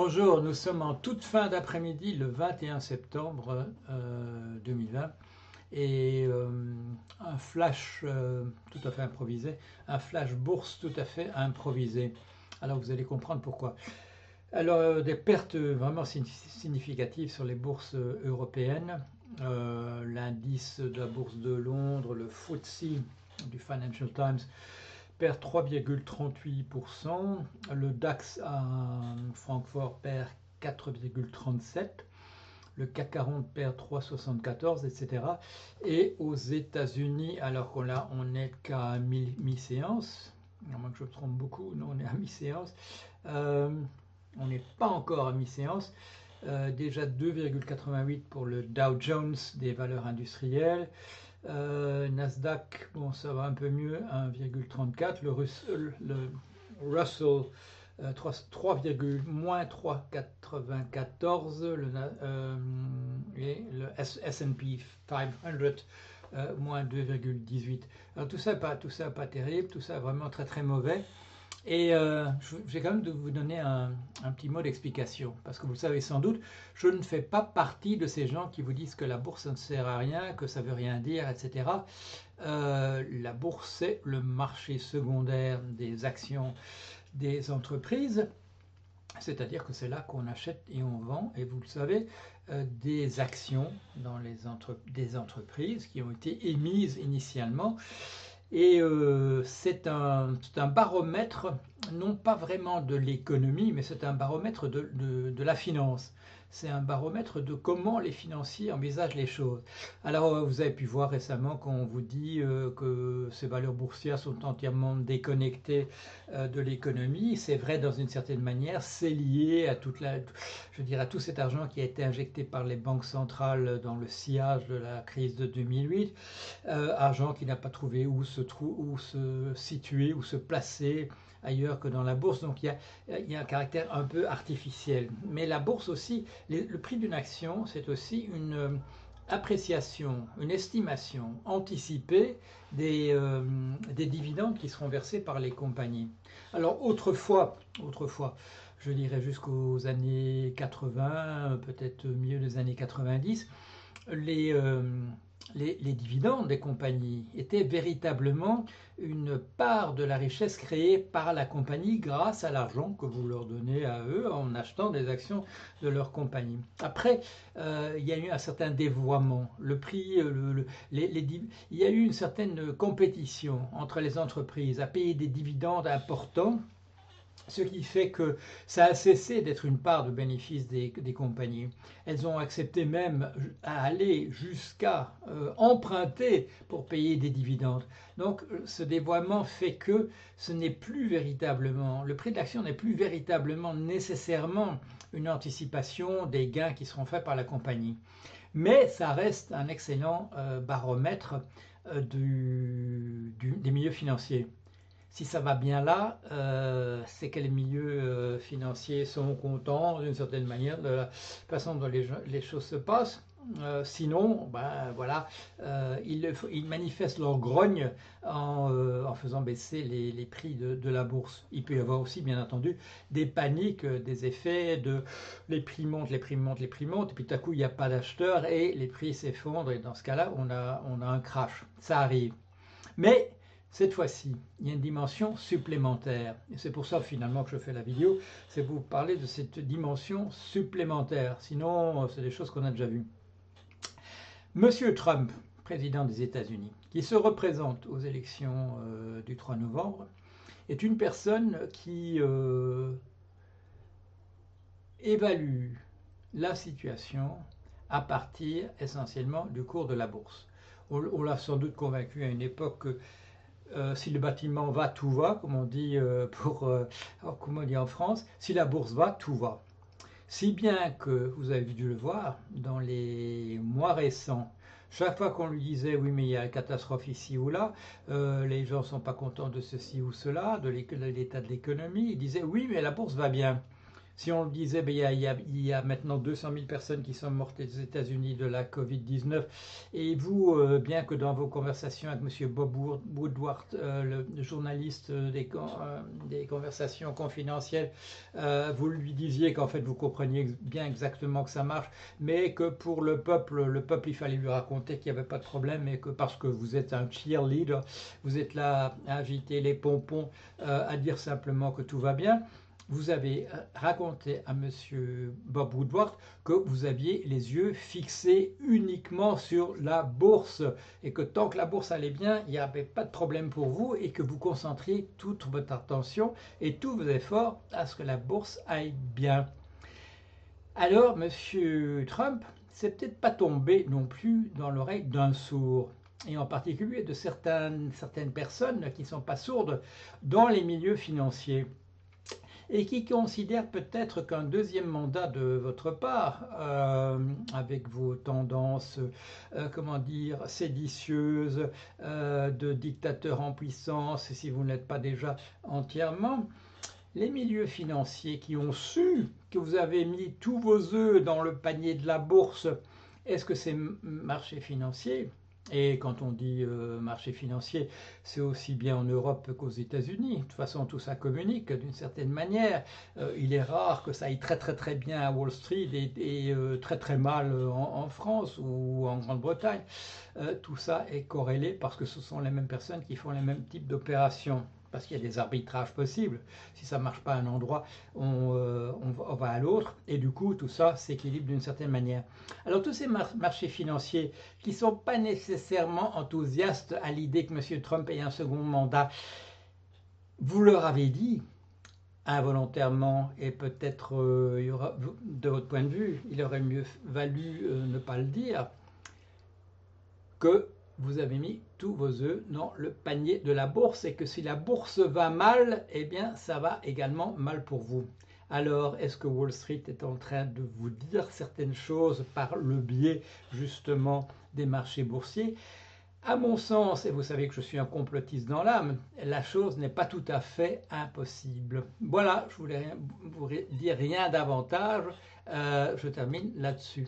Bonjour, nous sommes en toute fin d'après-midi, le 21 septembre 2020, euh, et euh, un flash euh, tout à fait improvisé, un flash bourse tout à fait improvisé. Alors vous allez comprendre pourquoi. Alors des pertes vraiment significatives sur les bourses européennes. L'indice de la bourse de Londres, le FTSE du Financial Times, perd 3,38%. Le DAX à Francfort perd 4,37%. Le CAC 40 perd 3,74, etc. Et aux États-Unis, alors qu'on on n'est qu'à mi-séance, à moins que je me trompe beaucoup, non, on est à mi-séance. Euh, on n'est pas encore à mi-séance. Euh, déjà 2,88 pour le Dow Jones des valeurs industrielles. Euh, Nasdaq, bon, ça va un peu mieux, 1,34. Le, Russell, le Russell 3, euh, moins 3,94. Le, euh, et le S&P 500 moins 2,18. Alors tout ça, pas, tout ça pas terrible, tout ça vraiment très très mauvais. Et euh, j'ai quand même de vous donner un, petit mot d'explication, parce que vous le savez sans doute, je ne fais pas partie de ces gens qui vous disent que la bourse ne sert à rien, que ça veut rien dire, etc. Euh, la bourse, c'est le marché secondaire des actions des entreprises, c'est-à-dire que c'est là qu'on achète et on vend, et vous le savez, euh, des actions dans les des entreprises qui ont été émises initialement et euh, c'est un, baromètre, non pas vraiment de l'économie, mais c'est un baromètre de, la finance c'est un baromètre de comment les financiers envisagent les choses. Alors, euh, vous avez pu voir récemment qu'on vous dit euh, que ces valeurs boursières sont entièrement déconnectées euh, de l'économie. C'est vrai dans une certaine manière, c'est lié à toute la, je dirais, à tout cet argent qui a été injecté par les banques centrales dans le sillage de la crise de 2008, argent qui n'a pas trouvé où se, où se situer, où se placer ailleurs que dans la bourse. Donc il y a, un caractère un peu artificiel. Mais la bourse aussi, le prix d'une action, c'est aussi une euh, appréciation, une estimation anticipée des, euh, des dividendes qui seront versés par les compagnies. Alors autrefois, autrefois, je dirais jusqu'aux années 80, peut-être mieux des années 90, les, euh, les, dividendes des compagnies étaient véritablement une part de la richesse créée par la compagnie grâce à l'argent que vous leur donnez à eux en achetant des actions de leur compagnie. Après, euh, il y a eu un certain dévoiement. Le prix, euh, il y a eu une certaine compétition entre les entreprises à payer des dividendes importants ce qui fait que ça a cessé d'être une part de bénéfice des, compagnies. Elles ont accepté même à aller jusqu'à euh, emprunter pour payer des dividendes. Donc ce dévoiement fait que ce n'est plus véritablement, le prix de l'action n'est plus véritablement nécessairement une anticipation des gains qui seront faits par la compagnie. Mais ça reste un excellent euh, baromètre euh, des milieux financiers si ça va bien là, euh, c'est que les milieux euh, financiers sont contents d'une certaine manière de la façon dont les, choses se passent. Euh, sinon, ben, voilà, ils, manifestent leur grogne en, faisant baisser les, prix de, la bourse. Il peut y avoir aussi, bien entendu, des paniques, des effets de les prix montent, les prix montent, les prix montent, et puis tout à coup, il n'y a pas d'acheteurs et les prix s'effondrent, et dans ce cas-là, on a, on a un crash. Ça arrive. Mais cette fois-ci, il y a une dimension supplémentaire. Et c'est pour ça finalement que je fais la vidéo, c'est pour vous parler de cette dimension supplémentaire. Sinon, c'est des choses qu'on a déjà vues. Monsieur Trump, président des États-Unis, qui se représente aux élections euh, du 3 novembre, est une personne qui euh, évalue la situation à partir essentiellement du cours de la bourse. On, l'a sans doute convaincu à une époque que euh, si le bâtiment va, tout va, comme on dit, euh, pour, euh, on dit en France. Si la bourse va, tout va. Si bien que, vous avez dû le voir, dans les mois récents, chaque fois qu'on lui disait oui mais il y a une catastrophe ici ou là, les gens ne sont pas contents de ceci ou cela, de l'état de l'économie, il disait oui mais la bourse va bien. Si on le disait, ben, il, y a, maintenant 200 000 personnes qui sont mortes aux États-Unis de la Covid-19. Et vous, euh, bien que dans vos conversations avec M. Bob Woodward, euh, le journaliste des, euh, des conversations confidentielles, vous lui disiez qu'en fait vous compreniez bien exactement que ça marche, mais que pour le peuple, le peuple, il fallait lui raconter qu'il n'y avait pas de problème et que parce que vous êtes un cheerleader, vous êtes là à agiter les pompons, à dire simplement que tout va bien vous avez euh, raconté à Monsieur Bob Woodward que vous aviez les yeux fixés uniquement sur la bourse et que tant que la bourse allait bien, il n'y avait pas de problème pour vous et que vous concentriez toute votre attention et tous vos efforts à ce que la bourse aille bien. Alors, Monsieur Trump, c'est peut-être pas tombé non plus dans l'oreille d'un sourd et en particulier de certaines, certaines personnes qui ne sont pas sourdes dans les milieux financiers et qui considère peut-être qu'un deuxième mandat de votre part, euh, avec vos tendances, euh, comment dire, séditieuses, euh, de dictateur en puissance, si vous n'êtes pas déjà entièrement, les milieux financiers qui ont su que vous avez mis tous vos œufs dans le panier de la bourse, est-ce que ces marchés financiers et quand on dit euh, marché financier, c'est aussi bien en Europe qu'aux États-Unis. De toute façon, tout ça communique d'une certaine manière. Euh, il est rare que ça aille très très très bien à Wall Street et, euh, très très mal en, France ou en Grande-Bretagne. tout ça est corrélé parce que ce sont les mêmes personnes qui font les mêmes types d'opérations parce qu'il y a des arbitrages possibles. Si ça ne marche pas à un endroit, euh, on, va à l'autre, et du coup, tout ça s'équilibre d'une certaine manière. Alors, tous ces marchés financiers qui ne sont pas nécessairement enthousiastes à l'idée que M. Trump ait un second mandat, vous leur avez dit, involontairement, et peut-être euh, de votre point de vue, il aurait mieux valu euh, ne pas le dire, que vous avez mis tous vos œufs dans le panier de la bourse et que si la bourse va mal, eh bien ça va également mal pour vous. Alors, est-ce que Wall Street est en train de vous dire certaines choses par le biais justement des marchés boursiers? À mon sens, et vous savez que je suis un complotiste dans l'âme, la chose n'est pas tout à fait impossible. Voilà, je voulais vous dire rien davantage. Euh, je termine là-dessus.